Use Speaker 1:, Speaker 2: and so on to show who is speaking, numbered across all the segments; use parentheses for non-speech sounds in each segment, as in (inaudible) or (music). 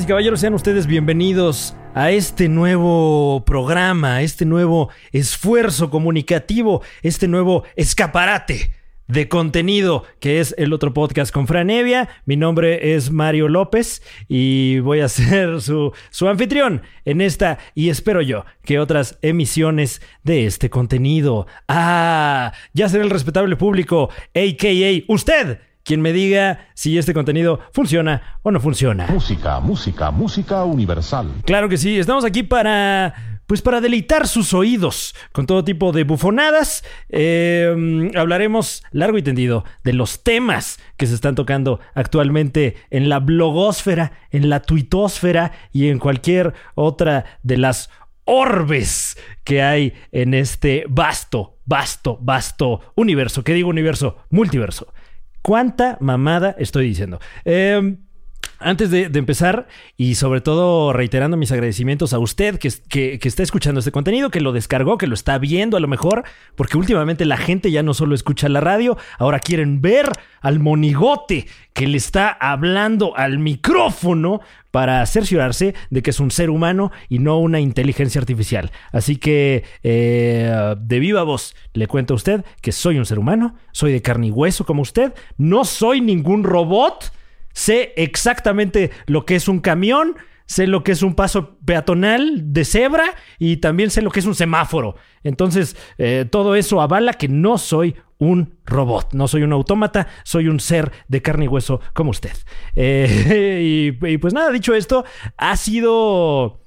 Speaker 1: Y caballeros, sean ustedes bienvenidos a este nuevo programa, este nuevo esfuerzo comunicativo, este nuevo escaparate de contenido que es el otro podcast con Fran Evia. Mi nombre es Mario López y voy a (laughs) ser su, su anfitrión en esta y espero yo que otras emisiones de este contenido. Ah, ya será el respetable público, a.k.a. usted quien me diga si este contenido funciona o no funciona.
Speaker 2: Música, música, música universal.
Speaker 1: Claro que sí, estamos aquí para pues para deleitar sus oídos con todo tipo de bufonadas. Eh, hablaremos largo y tendido de los temas que se están tocando actualmente en la blogosfera, en la tuitosfera y en cualquier otra de las orbes que hay en este vasto, vasto, vasto universo. ¿Qué digo universo? Multiverso. ¿Cuánta mamada estoy diciendo? Eh, antes de, empezar, y sobre todo reiterando mis agradecimientos a usted que, está escuchando este contenido, que lo descargó, que lo está viendo a lo mejor, porque últimamente la gente ya no solo escucha la radio, ahora quieren ver al monigote que le está hablando al micrófono para cerciorarse de que es un ser humano y no una inteligencia artificial. Así que, eh, de viva voz, le cuento a usted que soy un ser humano, soy de carne y hueso como usted, no soy ningún robot sé exactamente lo que es un camión, sé lo que es un paso peatonal de cebra y también sé lo que es un semáforo. Entonces, eh, todo eso avala que no soy un robot, no soy un autómata, soy un ser de carne y hueso como usted. (laughs) Eh, y, pues nada, dicho esto, ha sido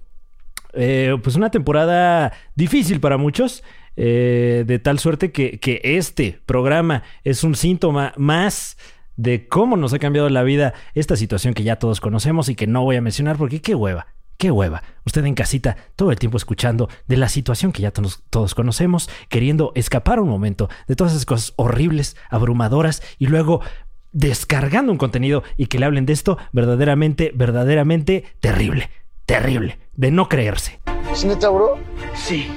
Speaker 1: eh, pues una temporada difícil para muchos. de tal suerte que, que este programa es un síntoma más de cómo nos ha cambiado la vida esta situación que ya todos conocemos y que no voy a mencionar porque qué hueva. Qué hueva. Usted en casita todo el tiempo escuchando de la situación que ya todos, todos conocemos, queriendo escapar un momento de todas esas cosas horribles, abrumadoras y luego descargando un contenido y que le hablen de esto verdaderamente, verdaderamente terrible. Terrible. De no creerse.
Speaker 3: ¿Es neta, bro?
Speaker 4: Sí.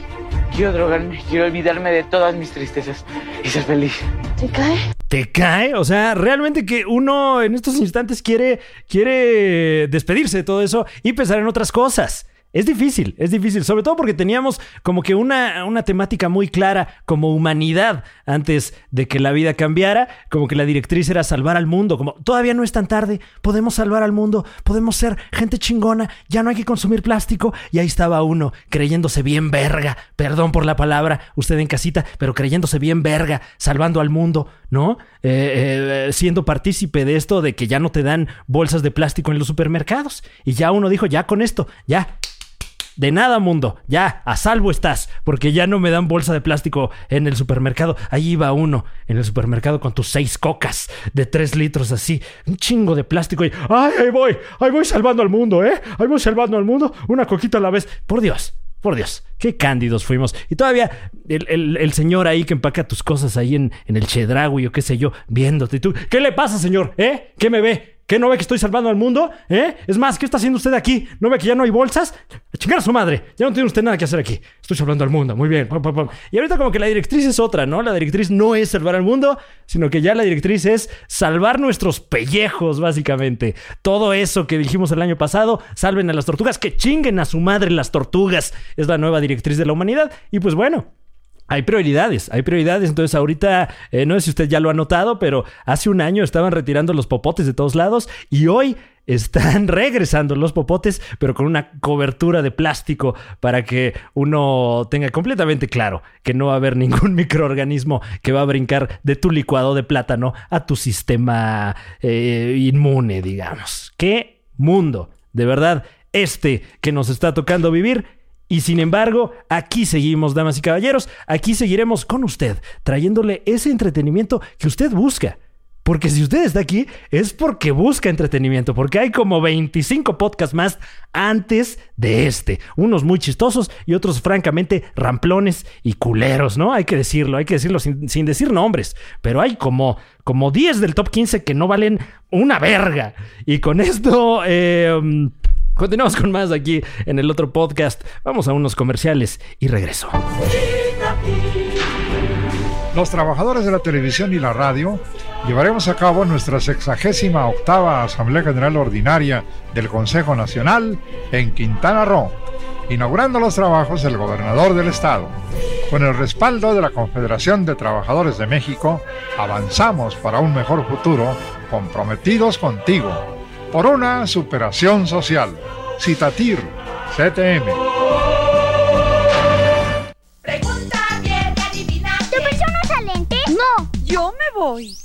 Speaker 4: Quiero drogarme, quiero olvidarme de todas mis tristezas y ser feliz.
Speaker 5: ¿Te cae?
Speaker 1: ¿Te cae? O sea, realmente que uno en estos instantes quiere, quiere despedirse de todo eso y pensar en otras cosas. Es difícil, es difícil, sobre todo porque teníamos como que una, una, temática muy clara como humanidad antes de que la vida cambiara, como que la directriz era salvar al mundo, como todavía no es tan tarde, podemos salvar al mundo, podemos ser gente chingona, ya no hay que consumir plástico, y ahí estaba uno creyéndose bien verga, perdón por la palabra, usted en casita, pero creyéndose bien verga, salvando al mundo, ¿no? Eh, eh, siendo partícipe de esto de que ya no te dan bolsas de plástico en los supermercados, y ya uno dijo, ya con esto, ya, de nada, mundo. Ya, a salvo estás. Porque ya no me dan bolsa de plástico en el supermercado. Ahí iba uno en el supermercado con tus seis cocas de tres litros así. Un chingo de plástico y. ¡Ay, ahí voy! ¡Ahí voy salvando al mundo, eh! ¡Ahí voy salvando al mundo! Una coquita a la vez. Por Dios. Por Dios, qué cándidos fuimos. Y todavía el, señor ahí que empaca tus cosas ahí en, en el chedragui o qué sé yo, viéndote. tú, ¿qué le pasa, señor? ¿Eh? ¿Qué me ve? ¿Qué no ve que estoy salvando al mundo? ¿Eh? Es más, ¿qué está haciendo usted aquí? ¿No ve que ya no hay bolsas? Chingar a su madre. Ya no tiene usted nada que hacer aquí. Estoy salvando al mundo. Muy bien. Y ahorita como que la directriz es otra, ¿no? La directriz no es salvar al mundo, sino que ya la directriz es salvar nuestros pellejos, básicamente. Todo eso que dijimos el año pasado, salven a las tortugas, que chinguen a su madre las tortugas. Es la nueva directriz de la humanidad. Y pues bueno, hay prioridades, hay prioridades. Entonces, ahorita, eh, no sé si usted ya lo ha notado, pero hace un año estaban retirando los popotes de todos lados y hoy están (laughs) regresando los popotes, pero con una cobertura de plástico para que uno tenga completamente claro que no va a haber (laughs) ningún microorganismo que va a brincar de tu licuado de plátano a tu sistema eh, inmune, digamos. ¿Qué mundo? De verdad, este que nos está tocando vivir y sin embargo, aquí seguimos, damas y caballeros, aquí seguiremos con usted, trayéndole ese entretenimiento que usted busca. Porque si usted está aquí es porque busca entretenimiento, porque hay como 25 podcasts más antes de este. Unos muy chistosos y otros francamente ramplones y culeros, ¿no? Hay que decirlo, hay que decirlo sin, sin decir nombres. Pero hay como, como 10 del top 15 que no valen una verga. Y con esto... Eh, Continuamos con más aquí en el otro podcast. Vamos a unos comerciales y regreso.
Speaker 3: los trabajadores de la televisión y la radio llevaremos a cabo nuestra sexagésima octava Asamblea General Ordinaria del Consejo Nacional en Quintana Roo, inaugurando los trabajos el gobernador del estado. Con el respaldo de la Confederación de Trabajadores de México, avanzamos para un mejor futuro, comprometidos contigo, por una superación social. Citatir, CTM.
Speaker 5: Pregunta bien y adivina
Speaker 6: ¿Tu persona usa lentes? No.
Speaker 5: Yo me voy.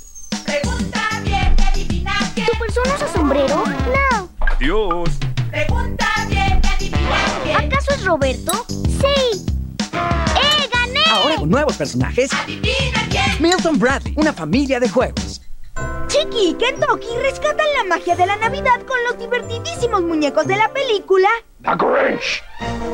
Speaker 5: Pregunta bien y adivina.
Speaker 6: ¿Tu persona usa sombrero? No.
Speaker 7: Adiós.
Speaker 5: Pregunta bien y adivina.
Speaker 6: ¿Acaso es Roberto? Sí. ¡Eh, gané!
Speaker 8: Ahora con nuevos personajes,
Speaker 5: Adivina quién.
Speaker 8: Milton Bradley, una familia de juegos.
Speaker 9: Chiqui y Kentucky rescatan la magia de la Navidad con los divertidísimos muñecos de la película.
Speaker 7: ¡The Grinch!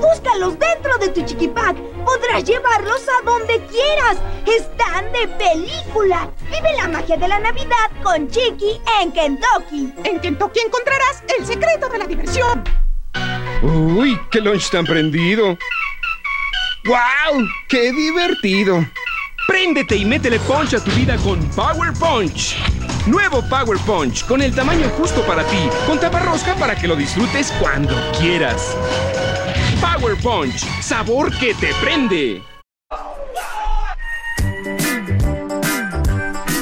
Speaker 9: Búscalos dentro de tu Chiquipack. Podrás llevarlos a donde quieras. Están de película. Vive la magia de la Navidad con Chiqui en Kentucky.
Speaker 10: En Kentucky encontrarás el secreto de la diversión.
Speaker 7: ¡Uy, qué lunch tan prendido! ¡Wow! ¡Qué divertido! Préndete y métele punch a tu vida con Power Punch. Nuevo Power Punch, con el tamaño justo para ti, con taparrosca para que lo disfrutes cuando quieras. Power Punch, sabor que te prende.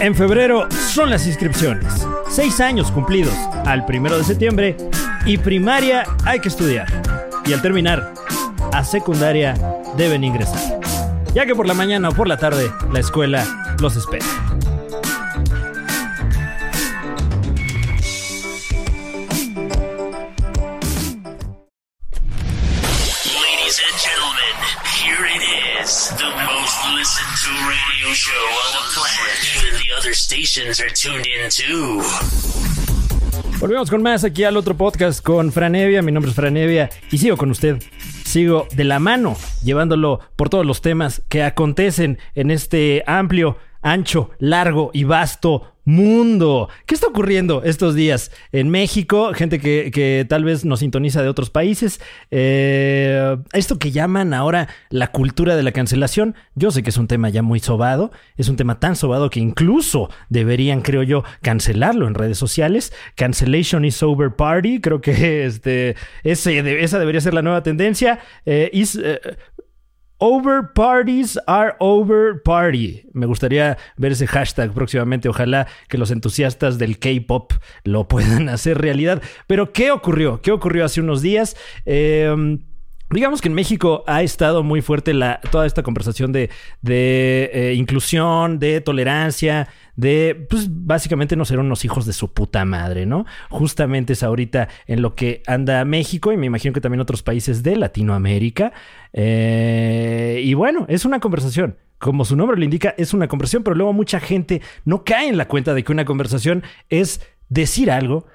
Speaker 1: En febrero son las inscripciones. Seis años cumplidos al primero de septiembre y primaria hay que estudiar. Y al terminar, a secundaria deben ingresar. Ya que por la mañana o por la tarde la escuela los espera. Volvemos con más aquí al otro podcast con Franevia. Mi nombre es Franevia y sigo con usted. Sigo de la mano, llevándolo por todos los temas que acontecen en este amplio, ancho, largo y vasto mundo. ¿Qué está ocurriendo estos días en México? Gente que, que tal vez nos sintoniza de otros países. Eh, esto que llaman ahora la cultura de la cancelación. Yo sé que es un tema ya muy sobado. Es un tema tan sobado que incluso deberían, creo yo, cancelarlo en redes sociales. Cancellation is over party. Creo que este, ese esa debería ser la nueva tendencia. Eh, eh, Over parties are over party. Me gustaría ver ese hashtag próximamente. Ojalá que los entusiastas del K-pop lo puedan (laughs) hacer realidad. Pero, ¿qué ocurrió? ¿Qué ocurrió hace unos días? Eh, Digamos que en México ha estado muy fuerte la, toda esta conversación de, de, eh, inclusión, de tolerancia, de, pues básicamente no ser unos hijos de su puta madre, ¿no? Justamente es ahorita en lo que anda México y me imagino que también otros países de Latinoamérica. Eh, y bueno, es una conversación. Como su nombre lo indica, es una conversación, pero luego mucha gente no cae en la cuenta de que una conversación es decir algo,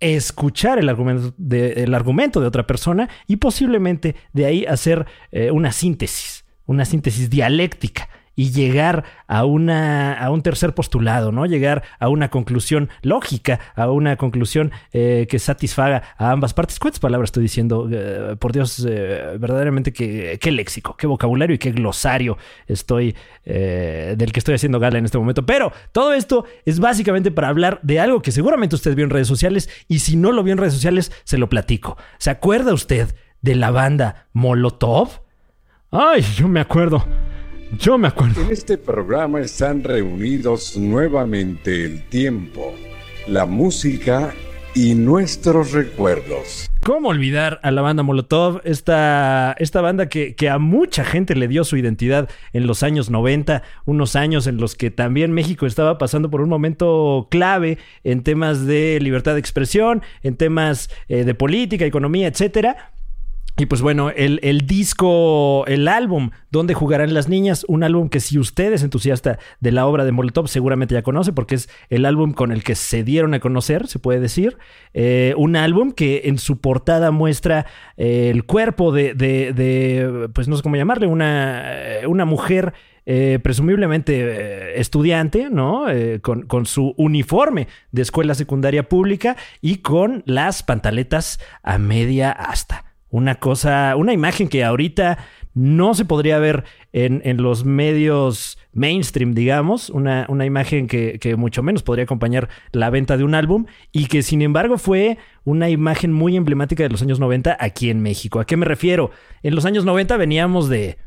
Speaker 1: escuchar el argumento de, el argumento de otra persona y posiblemente de ahí hacer eh, una síntesis, una síntesis dialéctica y llegar a, una, a un tercer postulado, ¿no? Llegar a una conclusión lógica, a una conclusión eh, que satisfaga a ambas partes. ¿Cuántas palabras estoy diciendo? Eh, por Dios, eh, verdaderamente que, qué léxico, qué vocabulario y qué glosario estoy del que estoy haciendo gala en este momento. Pero todo esto es básicamente para hablar de algo que seguramente usted vio en redes sociales y si no lo vio en redes sociales, se lo platico. ¿Se acuerda usted de la banda Molotov? Ay, yo me acuerdo. Yo me acuerdo.
Speaker 11: En este programa están reunidos nuevamente el tiempo, la música y nuestros recuerdos.
Speaker 1: ¿Cómo olvidar a la banda Molotov? Esta, esta banda que, que, a mucha gente le dio su identidad en los años 90, unos años en los que también México estaba pasando por un momento clave en temas de libertad de expresión, en temas eh, de política, economía, etcétera. Y pues bueno, el, el, disco, el álbum Donde jugarán las niñas, un álbum que si usted es entusiasta de la obra de Molotov seguramente ya conoce porque es el álbum con el que se dieron a conocer, se puede decir. Eh, un álbum que en su portada muestra eh, el cuerpo de, de, pues no sé cómo llamarle, una, una mujer eh, presumiblemente eh, estudiante, ¿no? Eh, con, con, su uniforme de escuela secundaria pública y con las pantaletas a media asta una cosa, una imagen que ahorita no se podría ver en, en los medios mainstream, digamos, una, una imagen que, que mucho menos podría acompañar la venta de un álbum y que sin embargo fue una imagen muy emblemática de los años 90 aquí en México. ¿A qué me refiero? En los años 90 veníamos de,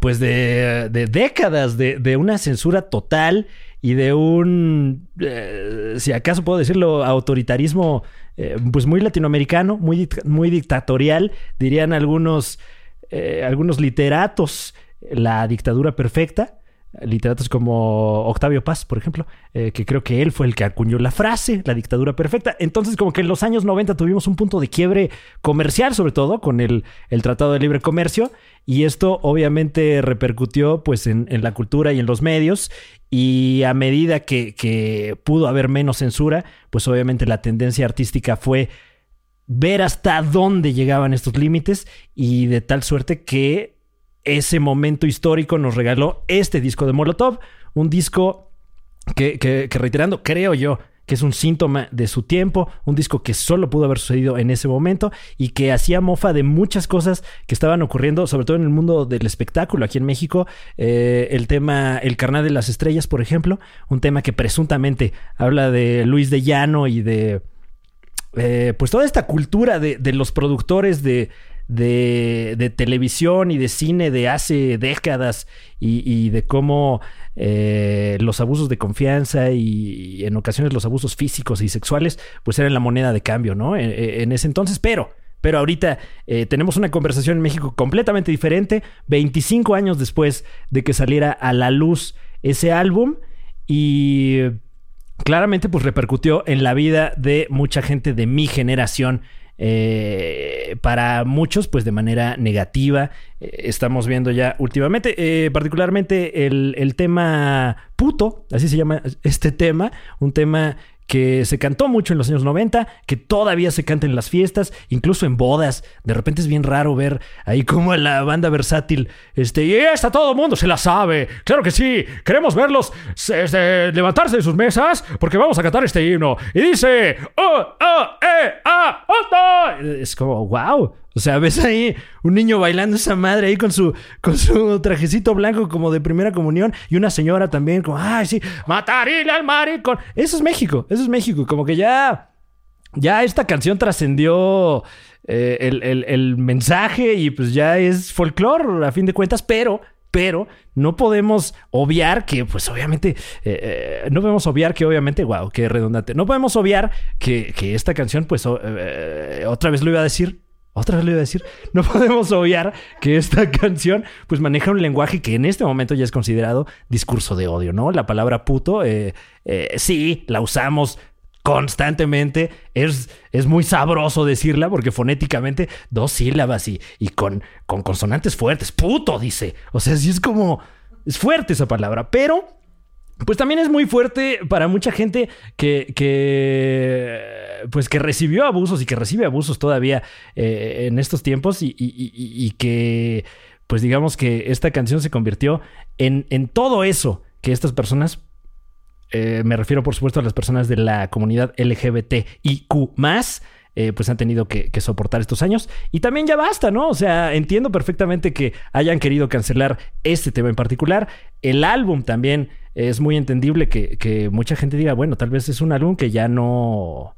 Speaker 1: pues de, de décadas de, de una censura total y de un, eh, si acaso puedo decirlo, autoritarismo eh, pues muy latinoamericano, muy, muy dictatorial, dirían algunos, eh, algunos literatos, la dictadura perfecta. Literatos como Octavio Paz, por ejemplo, eh, que creo que él fue el que acuñó la frase, la dictadura perfecta. Entonces, como que en los años 90 tuvimos un punto de quiebre comercial, sobre todo con el, el Tratado de Libre Comercio, y esto obviamente repercutió pues en, en la cultura y en los medios, y a medida que, que pudo haber menos censura, pues obviamente la tendencia artística fue ver hasta dónde llegaban estos límites y de tal suerte que ese momento histórico nos regaló este disco de Molotov, un disco que, que- reiterando, creo yo, que es un síntoma de su tiempo, un disco que solo pudo haber sucedido en ese momento y que hacía mofa de muchas cosas que estaban ocurriendo, sobre todo en el mundo del espectáculo aquí en México. Eh, el tema El Carnal de las Estrellas, por ejemplo, un tema que presuntamente habla de Luis de Llano y de eh, pues toda esta cultura de los productores de, de, de televisión y de cine de hace décadas y, y de cómo eh, los abusos de confianza y, en ocasiones los abusos físicos y sexuales pues eran la moneda de cambio, ¿no? En, en ese entonces, pero... Pero ahorita eh, tenemos una conversación en México completamente diferente, 25 años después de que saliera a la luz ese álbum y claramente pues repercutió en la vida de mucha gente de mi generación. Eh, para muchos, pues de manera negativa. Eh, estamos viendo ya últimamente, eh, particularmente el, el tema puto, así se llama este tema, un tema que se cantó mucho en los años 90, que todavía se canta en las fiestas, incluso en bodas. De repente es bien raro ver ahí como la banda versátil, este, y esta todo el mundo se la sabe. Claro que sí, queremos verlos este, levantarse de sus mesas porque vamos a cantar este himno. Y dice, oh, oh, eh, ah, oh, no". Es como, wow. O sea, ves ahí un niño bailando esa madre ahí con su, con su trajecito blanco como de primera comunión y una señora también como, ay, sí, matarile al maricón. Eso es México, eso es México. Como que ya, ya esta canción trascendió eh, el, el- mensaje y pues ya es folclore a fin de cuentas, pero... Pero no podemos obviar que, pues obviamente, eh, eh, no podemos obviar que obviamente, wow, qué redundante. No podemos obviar que, que esta canción, pues otra vez lo iba a decir, otra vez lo iba a decir, (laughs) no podemos obviar que esta (laughs) canción pues maneja un lenguaje que en este momento ya es considerado discurso de odio, ¿no? La palabra puto, eh, eh, sí, la usamos constantemente, es, es muy sabroso decirla porque fonéticamente dos sílabas y, y con, con consonantes fuertes, puto dice, o sea, sí es como, es fuerte esa palabra, pero pues también es muy fuerte para mucha gente que, que pues que recibió abusos y que recibe abusos todavía eh, en estos tiempos y, y- que pues digamos que esta canción se convirtió en, en todo eso que estas personas eh, me refiero por supuesto a las personas de la comunidad LGBTIQ eh, pues han tenido que, soportar estos años. Y también ya basta, ¿no? O sea, entiendo perfectamente que hayan querido cancelar este tema en particular. El álbum también es muy entendible que, que mucha gente diga, bueno, tal vez es un álbum que ya no...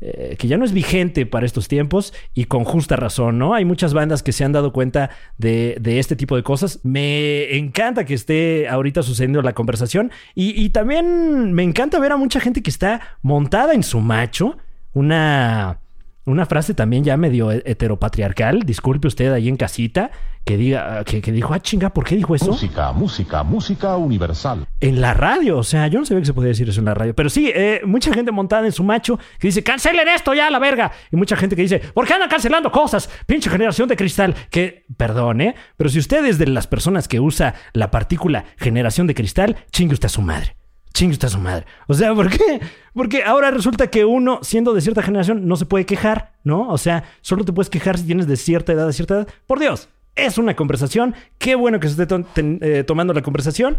Speaker 1: eh, que ya no es vigente para estos tiempos y con justa razón, ¿no? Hay muchas bandas que se han dado cuenta de, de este tipo de cosas. Me encanta que esté ahorita sucediendo la conversación y, y también me encanta ver a mucha gente que está montada en su macho. Una, una frase también ya medio heteropatriarcal, disculpe usted ahí en casita, que diga, que, que dijo, ah, chinga, ¿por qué dijo eso?
Speaker 2: Música, música, música universal.
Speaker 1: En la radio, o sea, yo no sabía que se podía decir eso en la radio, pero sí, eh, mucha gente montada en su macho que dice, cancelen esto ya, la verga. Y mucha gente que dice, ¿por qué andan cancelando cosas? Pinche generación de cristal. Que, perdón, ¿eh? Pero si usted es de las personas que usa la partícula generación de cristal, chingue usted a su madre. Chingue usted a su madre. O sea, ¿por qué? Porque ahora resulta que uno, siendo de cierta generación, no se puede quejar, ¿no? O sea, solo te puedes quejar si tienes de cierta edad, de cierta edad. Por Dios, es una conversación. Qué bueno que se esté eh, tomando la conversación.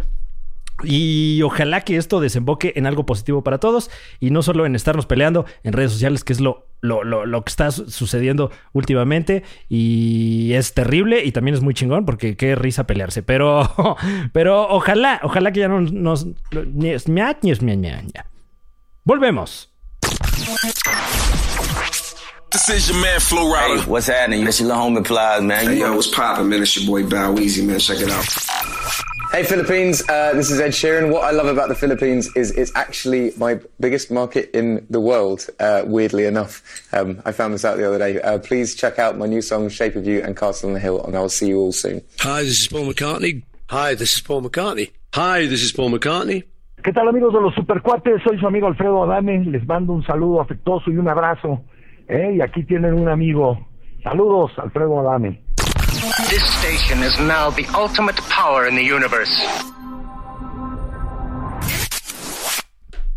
Speaker 1: Y ojalá que esto desemboque en algo positivo para todos y no solo en estarnos peleando en redes sociales, que es lo lo, lo- lo que está su- sucediendo últimamente y es terrible y también es muy chingón porque qué risa pelearse. Pero, (laughs) pero ojalá, ojalá que ya no nos... Volvemos.
Speaker 12: This is your man Flo Rida.
Speaker 13: Hey, what's happening? It's your little homie Plies, man.
Speaker 14: Hey, yo, what's poppin', man? It's your boy Bow Weezy, man. Check it out.
Speaker 15: Hey Philippines, uh, this is Ed Sheeran. What I love about the Philippines is it's actually my biggest market in the world, uh, weirdly enough. Um, I found this out the other day. Uh, please check out my new song Shape of You and Castle on the Hill, and I'll see you all soon.
Speaker 16: Hi, this is Paul McCartney. Hi, this is Paul McCartney. Hi, this is Paul McCartney.
Speaker 17: ¿Qué tal amigos de los supercuates? Soy su amigo Alfredo Adame. Les mando un saludo afectuoso y un abrazo. ¿eh? Y aquí tienen un amigo. Saludos, Alfredo Adame.
Speaker 18: This station is now the ultimate power in the universe.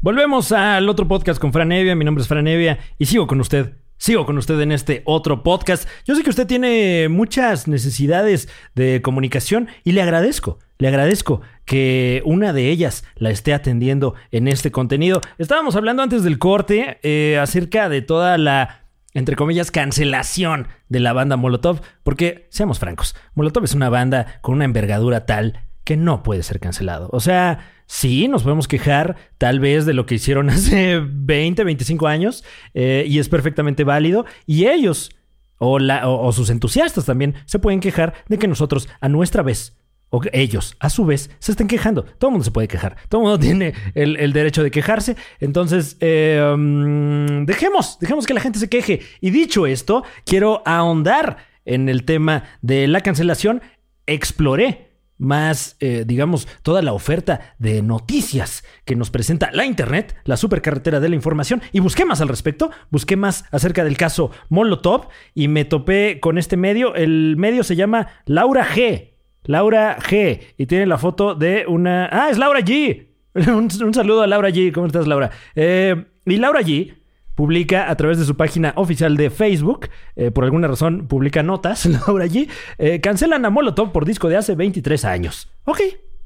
Speaker 1: Volvemos al otro podcast con Fran Evia. Mi nombre es Fran Evia y sigo con usted. Sigo con usted en este otro podcast. Yo sé que usted tiene muchas necesidades de comunicación y le agradezco. Le agradezco que una de ellas la esté atendiendo en este contenido. Estábamos hablando antes del corte eh, acerca de toda la entre comillas, cancelación de la banda Molotov, porque, seamos francos, Molotov es una banda con una envergadura tal que no puede ser cancelado. O sea, sí, nos podemos quejar tal vez de lo que hicieron (laughs) hace 20, 25 años, eh, y es perfectamente válido, y ellos, o, la- o- o sus entusiastas también, se pueden quejar de que nosotros, a nuestra vez, o ellos, a su vez, se estén quejando. Todo el mundo se puede quejar. Todo el mundo (laughs) tiene el, el derecho de quejarse. Entonces, eh, mm, dejemos, dejemos que la gente se queje. Y dicho esto, quiero ahondar en el tema de la cancelación. Exploré más, eh, digamos, toda la oferta de noticias que nos presenta la Internet, la supercarretera de la información, y busqué más al respecto, busqué más acerca del caso Molotov y me topé con este medio. El medio se llama Laura G. Laura G. Y tiene la foto de una... Ah, es Laura G. (laughs) un, saludo a Laura G. ¿Cómo estás, Laura? Eh, y Laura G publica a través de su página oficial de Facebook, eh, por alguna razón publica notas, (laughs) Laura G. eh, cancelan a Molotov por disco de hace 23 años. Ok,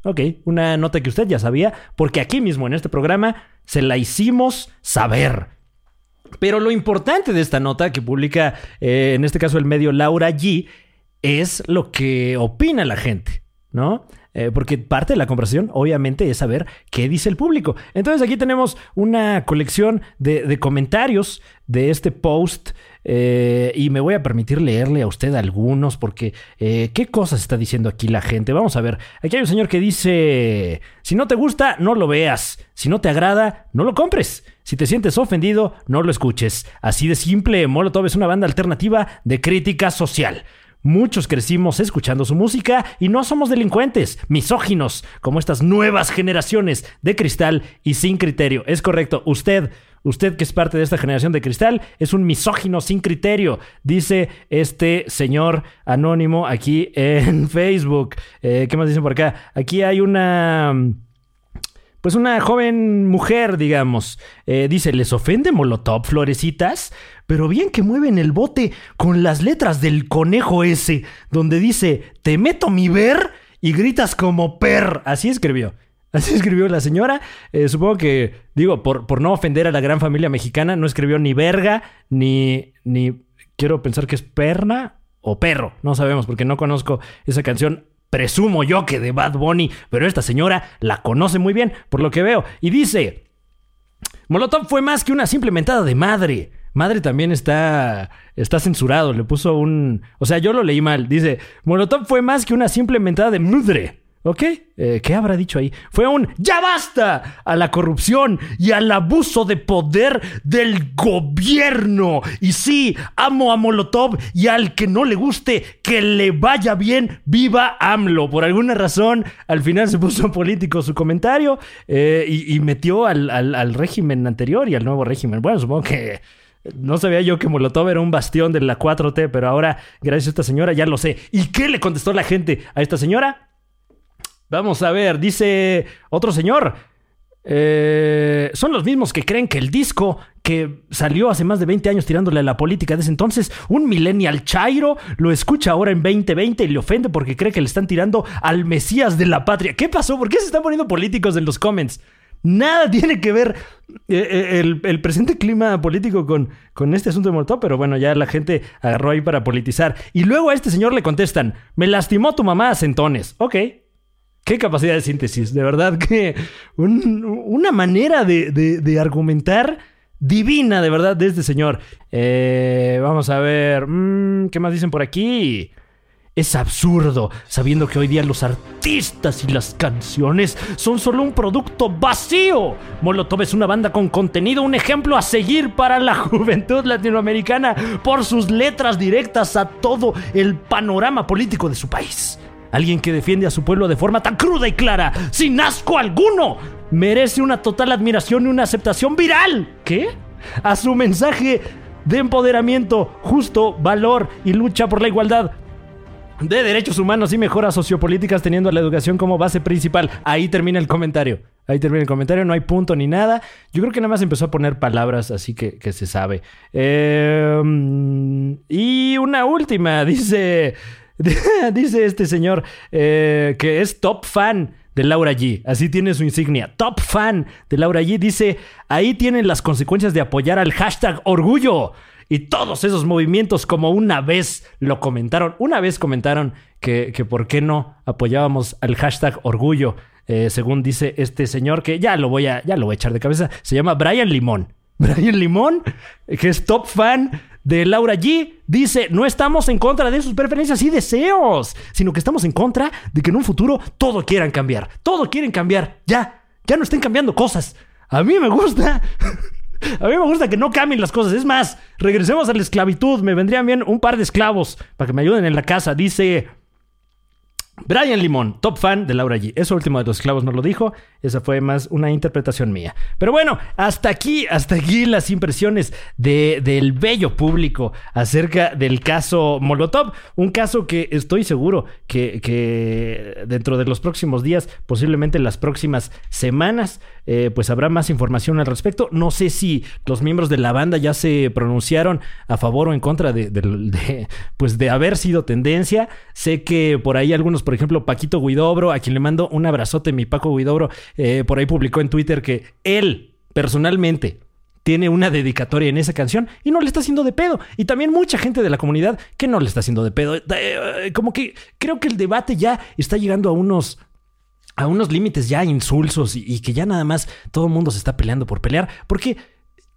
Speaker 1: ok, una nota que usted ya sabía, porque aquí mismo en este programa se la hicimos saber. Pero lo importante de esta nota que publica, en este caso el medio Laura G, es lo que opina la gente, ¿no? Eh, porque parte de la conversación, obviamente, es saber qué dice el público. Entonces aquí tenemos una colección de, comentarios de este post eh, y me voy a permitir leerle a usted algunos porque eh, qué cosas está diciendo aquí la gente. Vamos a ver, aquí hay un señor que dice, si no te gusta, no lo veas. Si no te agrada, no lo compres. Si te sientes ofendido, no lo escuches. Así de simple, Molotov es una banda alternativa de crítica social. Muchos crecimos escuchando su música y no somos delincuentes, misóginos, como estas nuevas generaciones de cristal y sin criterio. Es correcto, usted, usted que es parte de esta generación de cristal, es un misógino sin criterio, dice este señor anónimo aquí en (laughs) Facebook. Eh, ¿Qué más dicen por acá? Aquí hay una... Pues una joven mujer, digamos. Eh, dice, ¿les ofende Molotov, florecitas? Pero bien que mueven el bote con las letras del conejo ese, donde dice, te meto mi ver y gritas como per. Así escribió. Así (laughs) escribió la señora. Eh, supongo que, digo, por, por no ofender a la gran familia mexicana, no escribió ni verga, ni, ni, quiero pensar que es perna o perro. No sabemos porque no conozco esa canción. Presumo yo que de Bad Bunny, pero esta señora la conoce muy bien, por lo que veo. Y dice, Molotov fue más que una simple mentada de madre. Madre también está, está censurado, le puso un... O sea, yo lo leí mal. Dice, Molotov fue más que una simple mentada de madre. ¿Ok? Eh, ¿Qué habrá dicho ahí? Fue un ya basta a la corrupción y al abuso de poder del gobierno. Y sí, amo a Molotov y al que no le guste, que le vaya bien, viva AMLO. Por alguna razón, al final se puso (laughs) político su comentario eh, y, metió al- al régimen anterior y al nuevo régimen. Bueno, supongo que... No sabía yo que Molotov era un bastión de la 4T, pero ahora, gracias a esta señora, ya lo sé. ¿Y qué le contestó la gente a esta señora? Vamos a ver, dice otro señor. Eh, son los mismos que creen que el disco que salió hace más de 20 años tirándole a la política de ese entonces, un millennial chairo, lo escucha ahora en 2020 y le ofende porque cree que le están tirando al Mesías de la patria. ¿Qué pasó? ¿Por qué se están poniendo políticos en los comments? Nada tiene que ver eh, eh, el, presente clima político con, con este asunto de Molotov, pero bueno, ya la gente agarró ahí para politizar. Y luego a este señor le contestan, me lastimó tu mamá a centones. Ok. Qué capacidad de síntesis, de verdad que un- una manera de, argumentar divina, de verdad, de este señor. Eh, vamos a ver, mm, ¿qué más dicen por aquí? Es absurdo, sabiendo que hoy día los artistas y las canciones son solo un producto vacío. Molotov es una banda con contenido, un ejemplo a seguir para la (laughs) juventud latinoamericana por sus letras directas a todo el panorama político de su país. Alguien que defiende a su pueblo de forma tan cruda y clara, sin asco alguno, merece una total admiración y una aceptación viral. ¿Qué? A su mensaje de empoderamiento, justo, valor y lucha por la igualdad de derechos humanos y mejoras sociopolíticas teniendo la educación como base principal. Ahí termina el comentario. Ahí termina el comentario, no hay punto ni nada. Yo creo que nada más empezó a poner palabras, así que, se sabe. Mm, y una última, (laughs) dice, (laughs) dice este señor eh, que es top fan de Laura G. Así tiene su insignia. Top fan de Laura G. Dice, ahí tienen las consecuencias de apoyar al hashtag orgullo. Y todos esos movimientos, como una vez lo comentaron, una vez comentaron que, que por qué no apoyábamos al hashtag orgullo, eh, según dice este señor, que ya lo voy a, ya lo voy a echar de cabeza, se llama Brian Limón. (laughs) Brian Limón, que es top fan de Laura G, dice, no estamos en contra de sus preferencias y deseos, sino que estamos en contra de que en un futuro todo quieran cambiar. Todo quieren cambiar. Ya, ya no estén cambiando cosas. A mí me gusta. (laughs) A mí me gusta que no cambien las cosas. Es más, regresemos a la esclavitud. Me vendrían bien un par de esclavos para que me ayuden en la casa. Dice Brian Limón, top fan de Laura G. Eso último de los esclavos no lo dijo. Esa fue más una interpretación mía. Pero bueno, hasta aquí, hasta aquí las impresiones de- del bello público acerca del caso Molotov. Un caso que estoy seguro que, que dentro de los próximos días, posiblemente las próximas semanas, eh, pues habrá más información al respecto. No sé si los miembros de la banda ya se pronunciaron a favor o en contra de, de- pues de haber sido tendencia. Sé que por ahí algunos, por ejemplo, Paquito Guidobro, a quien le mando un abrazote, mi Paco Guidobro, eh, por ahí publicó en Twitter que él, personalmente, tiene una dedicatoria en esa canción y no le está haciendo de pedo. Y también mucha gente de la comunidad que no le está haciendo de pedo. Eh, como que creo que el debate ya está llegando a unos a unos límites ya insulsos y, y que ya nada más todo el mundo se está peleando por pelear. Porque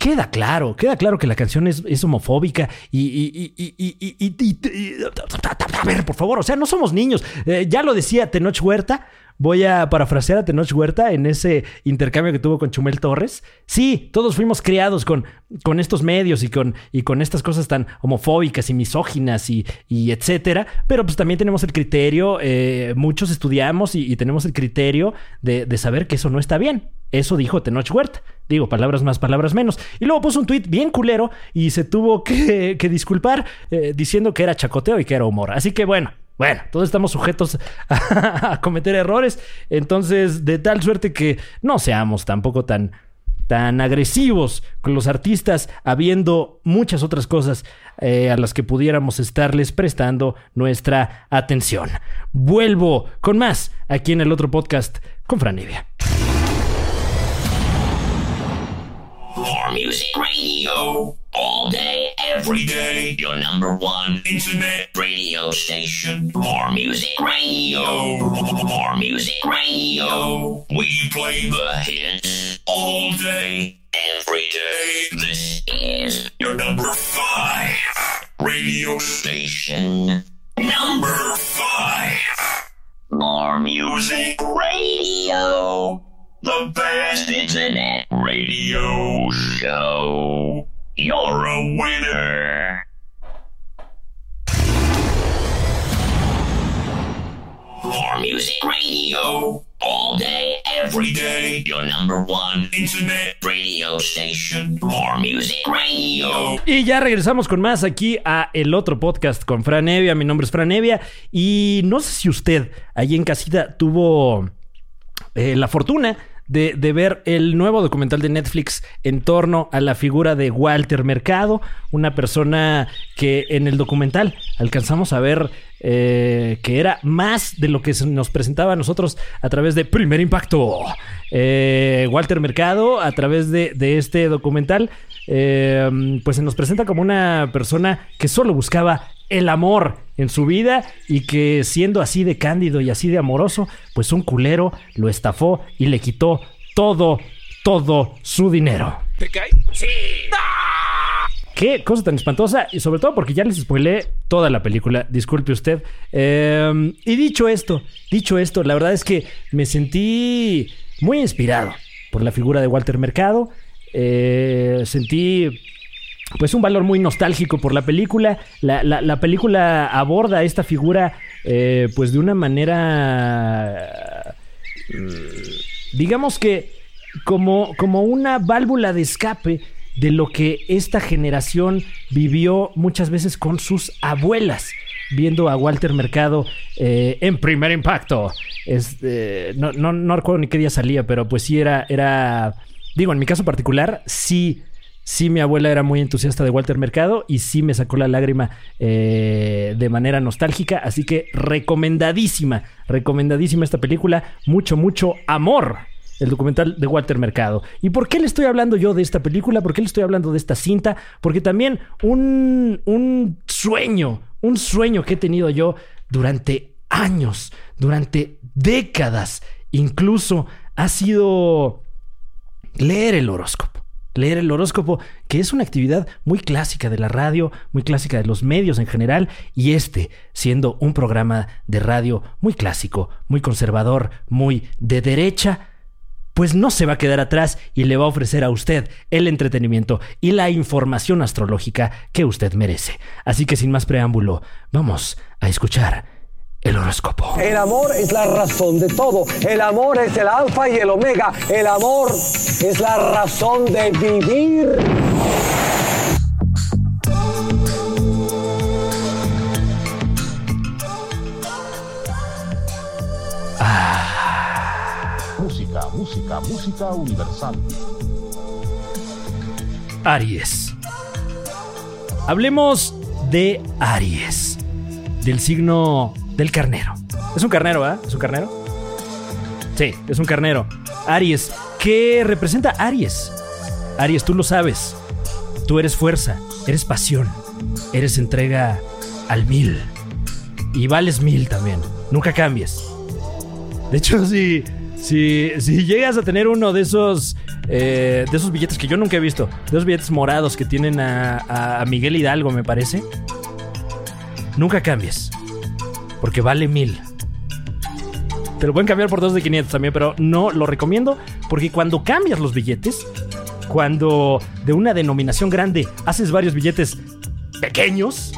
Speaker 1: queda claro, queda claro que la canción es, es homofóbica y, y, y, y, A ver, por favor, o sea, no somos niños. Ya lo decía Tenoch Huerta, voy a parafrasear a Tenoch Huerta en ese intercambio que tuvo con Chumel Torres. Sí, todos fuimos criados con, con estos medios y con, y con estas cosas tan homofóbicas y misóginas y, y etcétera, pero pues también tenemos el criterio, muchos estudiamos y, y, tenemos el criterio de, de saber que eso no está bien. Eso dijo Tenoch Huerta. Digo, palabras más, palabras menos. Y luego puso un tuit bien culero y se tuvo (laughs) que, disculpar eh, diciendo que era chacoteo y que era humor. Así que bueno, bueno, todos estamos sujetos (laughs) a, cometer errores. Entonces, de tal suerte que no seamos tampoco tan, tan agresivos con los artistas, habiendo muchas otras cosas eh, a las que pudiéramos estarles prestando nuestra atención. Vuelvo con más aquí en el otro podcast con Fran
Speaker 19: music radio. All day, every day. Your number one internet radio station. More music radio. More music radio. We play the hits all day, every day. This is your number five radio station. Number five. More music radio. The best internet radio show. You're a winner. More music radio. All day, every day. Your number one internet radio station. More music radio.
Speaker 1: Y ya regresamos con más aquí a el otro podcast con Fran Evia. Mi nombre es Fran Evia. Y no sé si usted ahí en casita tuvo eh, la fortuna de, de ver el nuevo documental de Netflix en torno a la figura de Walter Mercado, una persona que en el documental alcanzamos a ver eh, que era más de lo que nos presentaba a nosotros a través de Primer Impacto. Eh, Walter Mercado, a través de, de este documental, eh, pues se nos presenta como una persona que solo buscaba el amor en su vida y que siendo así de cándido y así de amoroso, pues un culero lo estafó y le quitó todo, todo su dinero.
Speaker 12: ¿Te cae? Sí.
Speaker 1: Qué cosa tan espantosa y sobre todo porque ya les spoilé toda la película, disculpe usted. Eh, y dicho esto, dicho esto, la verdad es que me sentí muy inspirado por la figura de Walter Mercado. Eh, sentí pues un valor muy nostálgico por la película. La, la- la película aborda esta figura eh, pues de una manera, mm, digamos que como, como una válvula de escape de lo que esta generación vivió muchas veces con sus abuelas. Viendo a Walter Mercado eh, en primer impacto. Este, no, no, no recuerdo ni qué día salía, pero pues sí era, era. Digo, en mi caso particular, sí Sí, mi abuela era muy entusiasta de Walter Mercado y sí me sacó la lágrima eh, de manera nostálgica. Así que recomendadísima, recomendadísima esta película. Mucho, mucho amor. El documental de Walter Mercado. ¿Y por qué le estoy hablando yo de esta película? ¿Por qué le estoy hablando de esta cinta? Porque también un, un sueño, un sueño que he tenido yo durante años, durante décadas, incluso ha sido leer el horóscopo. Leer el horóscopo, que es una actividad muy clásica de la radio, muy clásica de los medios en general, y este siendo un programa de radio muy clásico, muy conservador, muy de derecha, pues no se va a quedar atrás y le va a ofrecer a usted el entretenimiento y la información astrológica que usted merece. Así que sin más preámbulo, vamos a escuchar el horóscopo.
Speaker 20: El amor es la razón de todo. El amor es el alfa y el omega. El amor es la razón de vivir.
Speaker 2: Música, música, música universal.
Speaker 1: Aries. Hablemos de Aries, del signo del carnero. Es un carnero, ¿ah? ¿Es un carnero? Sí, es un carnero. Aries, ¿qué representa Aries? Aries, tú lo sabes. Tú eres fuerza, eres pasión, eres entrega al mil. Y vales mil también. Nunca cambies. De hecho, (laughs) si, si, si llegas a tener uno de esos, eh, de esos billetes que yo nunca he visto, de esos billetes morados que tienen a- a Miguel Hidalgo, me parece, nunca cambies. Porque vale mil. Te lo pueden cambiar por dos de 500 también, pero no lo recomiendo porque cuando cambias los billetes, cuando de una denominación grande haces varios billetes pequeños,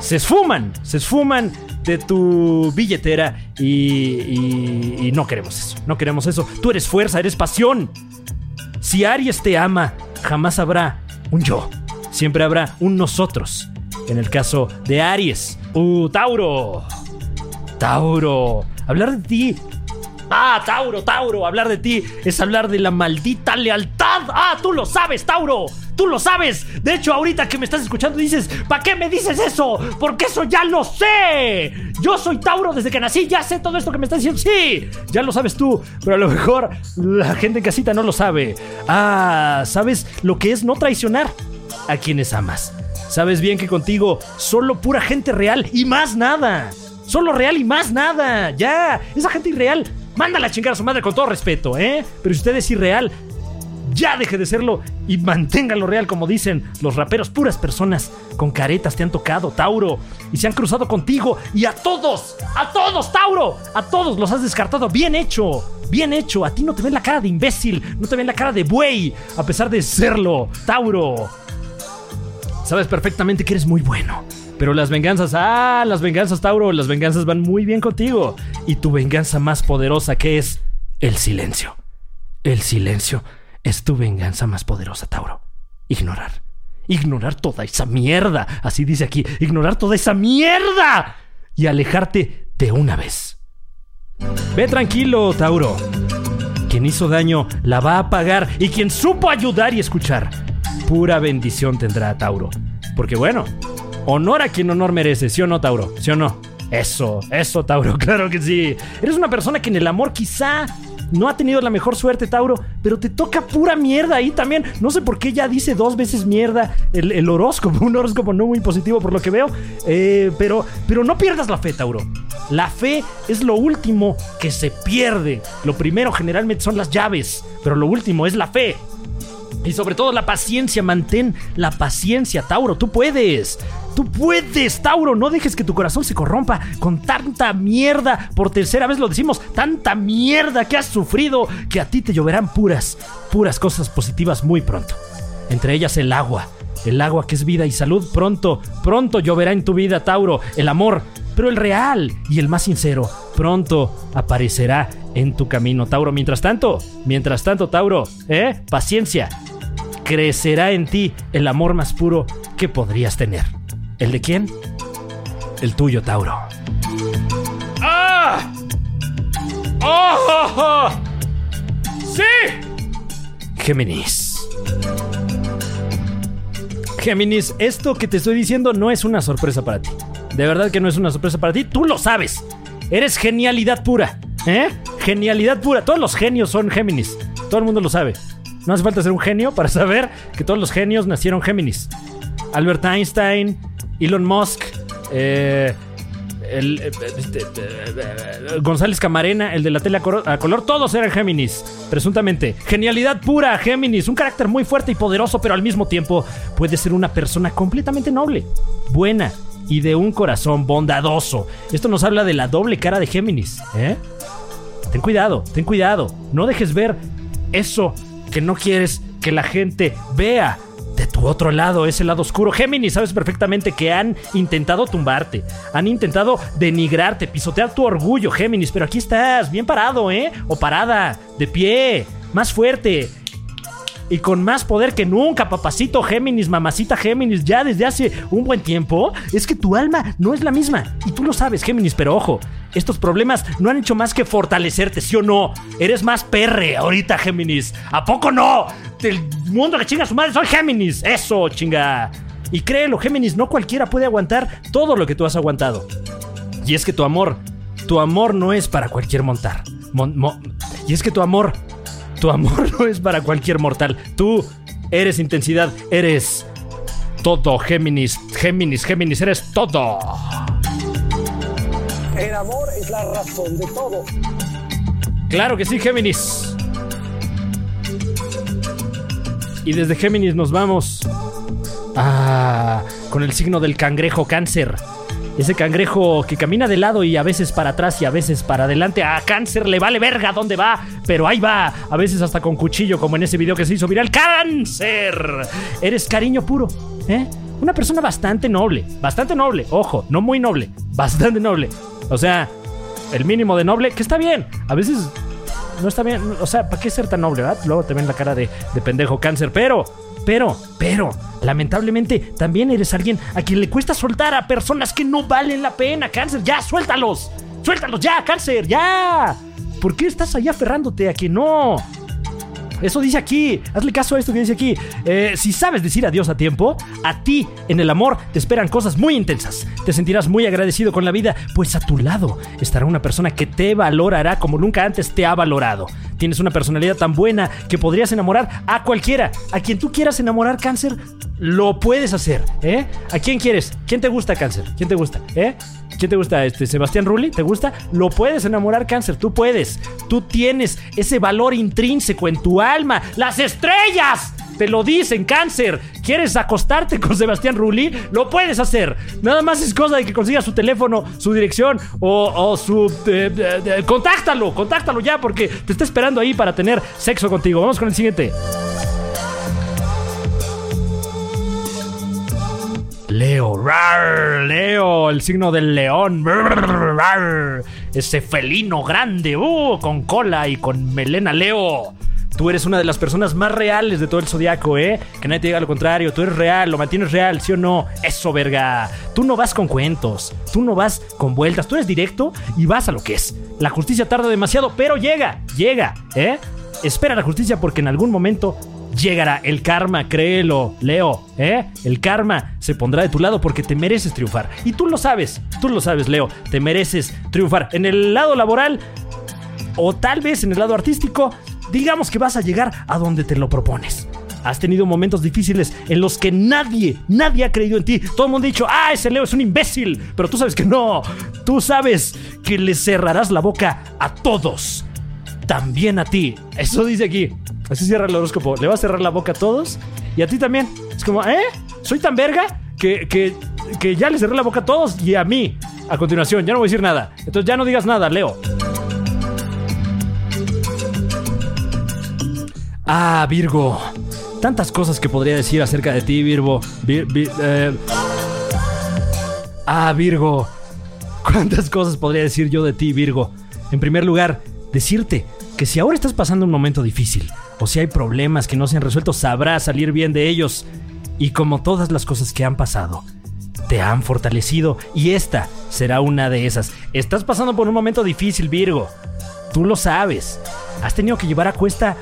Speaker 1: se esfuman, se esfuman de tu billetera y, no queremos eso, no queremos eso. Tú eres fuerza, eres pasión. Si Aries te ama, jamás habrá un yo, siempre habrá un nosotros. En el caso de Aries, ¡Uh, Tauro! Tauro, hablar de ti. Ah, Tauro, Tauro, hablar de ti es hablar de la maldita lealtad. Ah, tú lo sabes, Tauro. Tú lo sabes. De hecho, ahorita que me estás escuchando dices, ¿para qué me dices eso? Porque eso ya lo sé. Yo soy Tauro desde que nací, ya sé todo esto que me estás diciendo. Sí, ya lo sabes tú, pero a lo mejor la gente en casita no lo sabe. Ah, ¿sabes lo que es no traicionar a quienes amas? Sabes bien que contigo solo pura gente real y más nada. Solo real y más nada. Ya, esa gente irreal, mándala a chingar a su madre con todo respeto, ¿eh? Pero si usted es irreal, ya deje de serlo y manténgalo real, como dicen los raperos, puras personas con caretas te han tocado, Tauro, y se han cruzado contigo, y a todos, a todos, Tauro, a todos los has descartado, bien hecho, bien hecho, a ti no te ven la cara de imbécil, no te ven la cara de buey, a pesar de serlo, Tauro. Sabes perfectamente que eres muy bueno. Pero las venganzas, ah, las venganzas, Tauro, las venganzas van muy bien contigo. Y tu venganza más poderosa que es el silencio. El silencio es tu venganza más poderosa, Tauro. Ignorar. Ignorar toda esa mierda. Así dice aquí. Ignorar toda esa mierda. Y alejarte de una vez. Ve tranquilo, Tauro. Quien hizo daño la va a pagar y quien supo ayudar y escuchar, pura bendición tendrá Tauro. Porque bueno, honor a quien honor merece, ¿sí o no, Tauro? ¿Sí o no? Eso, eso, Tauro, (laughs) claro que sí. Eres una persona que en el amor quizá no ha tenido la mejor suerte, Tauro, pero te toca pura mierda ahí también. No sé por qué ya dice dos veces mierda el, horóscopo, (laughs) un horóscopo no muy positivo por lo que veo, eh, pero, pero no pierdas la fe, Tauro. La fe es lo último que se pierde. Lo primero generalmente son las llaves, pero lo último es la fe. Y sobre todo la paciencia, mantén la paciencia, Tauro, tú puedes. Tú puedes, Tauro, no dejes que tu corazón se corrompa con tanta mierda. Por tercera vez lo decimos, tanta mierda que has sufrido que a ti te lloverán puras, puras cosas positivas muy pronto. Entre ellas el agua. El agua que es vida y salud pronto, pronto lloverá en tu vida, Tauro. El amor, pero el real y el más sincero, pronto aparecerá en tu camino, Tauro. Mientras tanto, mientras tanto, Tauro, ¿eh? Paciencia. Crecerá en ti el amor más puro que podrías tener. ¿El de quién? El tuyo, Tauro. ¡Ah! ¡Oh! oh, oh! ¡Sí! Géminis. Géminis, esto que te estoy diciendo no es una sorpresa para ti. De verdad que no es una sorpresa para ti. Tú lo sabes. Eres genialidad pura. ¿Eh? Genialidad pura. Todos los genios son Géminis. Todo el mundo lo sabe. No hace falta ser un genio para saber que todos los genios nacieron Géminis. Albert Einstein, Elon Musk, eh, eh, González Camarena, el de la tele a coro- a color, todos eran Géminis, presuntamente. Genialidad pura, Géminis, un carácter muy fuerte y poderoso, pero al mismo tiempo puede ser una persona completamente noble, buena y de un corazón bondadoso. Esto nos habla de la doble cara de Géminis, ¿eh? Ten cuidado, ten cuidado. No dejes ver eso que no quieres que la gente vea. De tu otro lado, ese lado oscuro. Géminis, sabes perfectamente que han intentado tumbarte. Han intentado denigrarte, pisotear tu orgullo, Géminis. Pero aquí estás, bien parado, ¿eh? O parada, de pie, más fuerte. Y con más poder que nunca, papacito Géminis, mamacita Géminis, ya desde hace un buen tiempo, es que tu alma no es la misma. Y tú lo sabes, Géminis, pero ojo, estos problemas no han hecho más que fortalecerte, ¿sí o no? Eres más perre ahorita, Géminis. ¿A poco no? Del mundo que chinga su madre, soy Géminis. Eso, chinga. Y créelo, Géminis, no cualquiera puede aguantar todo lo que tú has aguantado. Y es que tu amor, tu amor no es para cualquier montar. Mon- mo- y es que tu amor, tu amor (laughs) no es para cualquier mortal. Tú eres intensidad, eres todo, Géminis, Géminis, Géminis, eres todo.
Speaker 20: El amor es la razón de todo.
Speaker 1: Claro que sí, Géminis. Y desde Géminis nos vamos ah, con el signo del cangrejo cáncer. Ese cangrejo que camina de lado y a veces para atrás y a veces para adelante. A cáncer le vale verga dónde va, pero ahí va. A veces hasta con cuchillo, como en ese video que se hizo viral. ¡Cáncer! Eres cariño puro, ¿eh? Una persona bastante noble, bastante noble, ojo, no muy noble, bastante noble. O sea, el mínimo de noble, que está bien. A veces no está bien. O sea, ¿para qué ser tan noble, verdad? Luego te ven la cara de, de pendejo cáncer. Pero, pero, pero, lamentablemente también eres alguien a quien le cuesta soltar a personas que no valen la pena. Cáncer, ya, suéltalos. Suéltalos ya, cáncer, ya. ¿Por qué estás ahí aferrándote a que no? Eso dice aquí. Hazle caso a esto que dice aquí. Eh, si sabes decir adiós a tiempo, a ti en el amor te esperan cosas muy intensas. Te sentirás muy agradecido con la vida, pues a tu lado estará una persona que te valorará como nunca antes te ha valorado. Tienes una personalidad tan buena que podrías enamorar a cualquiera. A quien tú quieras enamorar, cáncer, lo puedes hacer. ¿eh? ¿A quién quieres? ¿Quién te gusta, cáncer? ¿Quién te gusta? ¿Eh? ¿Quién te gusta? Este, ¿Sebastián Rulli? ¿Te gusta? Lo puedes enamorar, cáncer. Tú puedes. Tú tienes ese valor intrínseco en tu alma. ¡Las estrellas! Te lo dicen, cáncer. ¿Quieres acostarte con Sebastián Rulli? Lo puedes hacer. Nada más es cosa de que consigas su teléfono, su dirección o, su... eh, eh, eh, contáctalo, contáctalo ya porque te está esperando ahí para tener sexo contigo. Vamos con el siguiente. Leo, Leo, el signo del león, ese felino grande, uh, con cola y con melena, Leo. Tú eres una de las personas más reales de todo el zodiaco, ¿eh? Que nadie te diga lo contrario. Tú eres real, lo mantienes real, ¿sí o no? Eso, verga. Tú no vas con cuentos. Tú no vas con vueltas. Tú eres directo y vas a lo que es. La justicia tarda demasiado, pero llega. Llega, ¿eh? espera la justicia porque en algún momento llegará el karma, créelo, Leo, ¿eh? El karma se pondrá de tu lado porque te mereces triunfar. Y tú lo sabes, tú lo sabes, Leo, te mereces triunfar. En el lado laboral o tal vez en el lado artístico, digamos que vas a llegar a donde te lo propones. Has tenido momentos difíciles en los que nadie, nadie ha creído en ti. Todo el mundo ha dicho, ah, ese Leo es un imbécil. Pero tú sabes que no. Tú sabes que le cerrarás la boca a todos. También a ti. Eso dice aquí. Así cierra el horóscopo. Le va a cerrar la boca a todos. Y a ti también. Es como, ¿eh? Soy tan verga que, que, que ya le cerré la boca a todos y a mí. A continuación, ya no voy a decir nada. Entonces ya no digas nada, Leo. Ah, Virgo. Tantas cosas que podría decir acerca de ti, Virgo. Vir- vi- eh. Ah, Virgo. ¿Cuántas cosas podría decir yo de ti, Virgo? En primer lugar, decirte que si ahora estás pasando un momento difícil, o si hay problemas que no se han resuelto, sabrás salir bien de ellos. Y como todas las cosas que han pasado, te han fortalecido y esta será una de esas. Estás pasando por un momento difícil, Virgo. Tú lo sabes. Has tenido que llevar a cuesta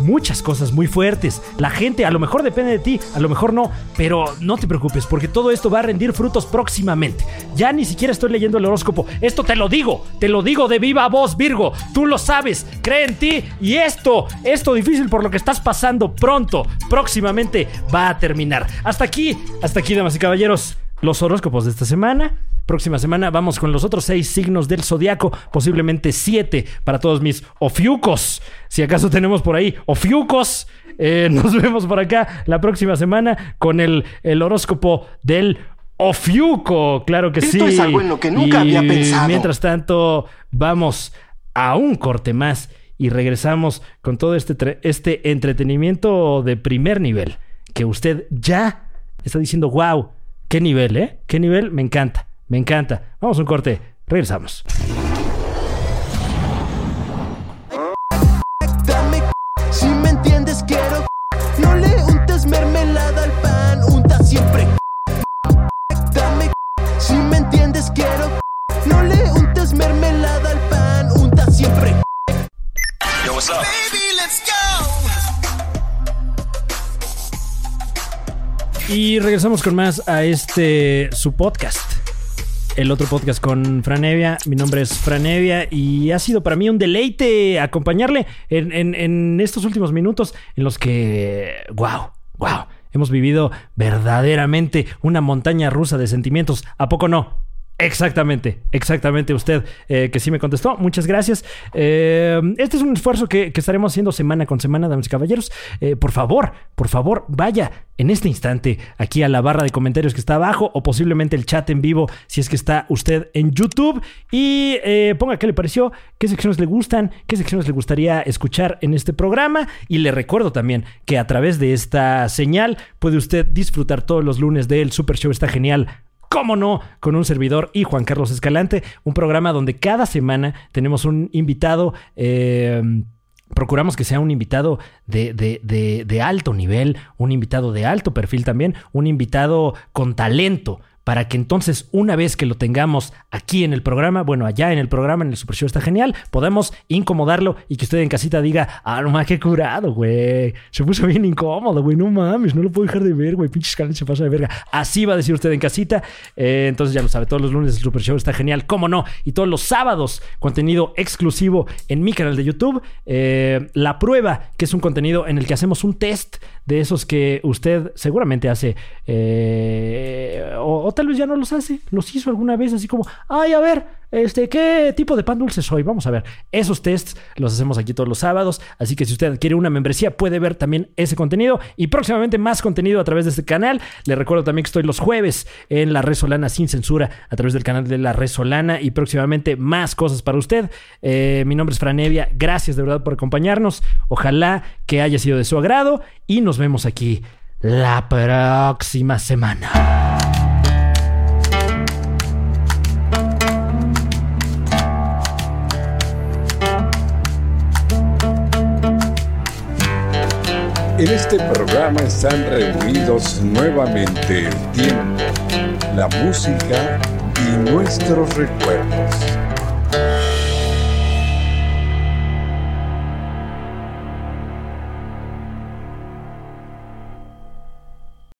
Speaker 1: muchas cosas muy fuertes. La gente a lo mejor depende de ti, a lo mejor no, pero no te preocupes porque todo esto va a rendir frutos próximamente. Ya ni siquiera estoy leyendo el horóscopo. Esto te lo digo, te lo digo de viva voz, Virgo. Tú lo sabes, cree en ti y esto, esto difícil por lo que estás pasando pronto, próximamente va a terminar. Hasta aquí, hasta aquí, damas y caballeros, los horóscopos de esta semana. Próxima semana vamos con los otros seis signos del zodiaco, posiblemente siete para todos mis ofiucos. Si acaso tenemos por ahí ofiucos, eh, (laughs) nos vemos por acá la próxima semana con el, el horóscopo del ofiuco. Claro que
Speaker 21: Esto
Speaker 1: sí.
Speaker 21: es algo en lo que nunca había pensado.
Speaker 1: Mientras tanto, vamos a un corte más y regresamos con todo este, este entretenimiento de primer nivel que usted ya está diciendo, wow, qué nivel, ¿eh? Qué nivel, me encanta, me encanta. Vamos a un corte, regresamos.
Speaker 22: Si me entiendes quiero No le untes mermelada al pan Unta siempre Dame si me entiendes quiero No le untes mermelada al pan Unta siempre
Speaker 12: Yo, what's up?
Speaker 22: Baby, let's go
Speaker 1: Y regresamos con más a este su podcast. El otro podcast con Franevia. Mi nombre es Franevia y ha sido para mí un deleite acompañarle en, en- en estos últimos minutos en los que, wow, wow, hemos vivido verdaderamente una montaña rusa de sentimientos. ¿A poco no? Exactamente, exactamente usted eh, que sí me contestó. Muchas gracias. Eh, este es un esfuerzo que, estaremos haciendo semana con semana, damas y caballeros. Eh, por favor, por favor, vaya en este instante aquí a la barra de comentarios que está abajo o posiblemente el chat en vivo si es que está usted en YouTube y ponga qué le pareció, qué secciones le gustan, qué secciones le gustaría escuchar en este programa y le recuerdo también que a través de esta señal puede usted disfrutar todos los lunes del Super Show está genial cómo no, con un servidor y Juan Carlos Escalante, un programa donde cada semana tenemos un invitado. eh, Procuramos que sea un invitado de, de- de- de alto nivel, un invitado de alto perfil también, un invitado con talento, para que entonces una vez que lo tengamos aquí en el programa, bueno, allá en el programa, en el Super Show está genial, podamos incomodarlo y que usted en casita diga, ah, no mames, qué curado, güey. Se puso bien incómodo, güey, no mames, no lo puedo dejar de ver, güey, pinche Escalante se pasa de verga. Así va a decir usted en casita. Eh, entonces ya lo sabe, todos los lunes el Super Show está genial, cómo no. Y todos los sábados, contenido exclusivo en mi canal de YouTube. Eh, la prueba, que es un contenido en el que hacemos un test de esos que usted seguramente hace, eh, tal vez ya no los hace, los hizo alguna vez así como, ay, a ver, este, ¿qué tipo de pan dulce soy? Vamos a ver. Esos tests los hacemos aquí todos los sábados, así que si usted quiere una membresía puede ver también ese contenido y próximamente más contenido a través de este canal. Le recuerdo también que estoy los jueves en La Resolana sin censura a través del canal de La Resolana y próximamente más cosas para usted. Eh, mi nombre es Franevia, gracias de verdad por acompañarnos. Ojalá que haya sido de su agrado y nos vemos aquí la próxima semana.
Speaker 11: En este programa están reunidos nuevamente el tiempo, la música y nuestros recuerdos.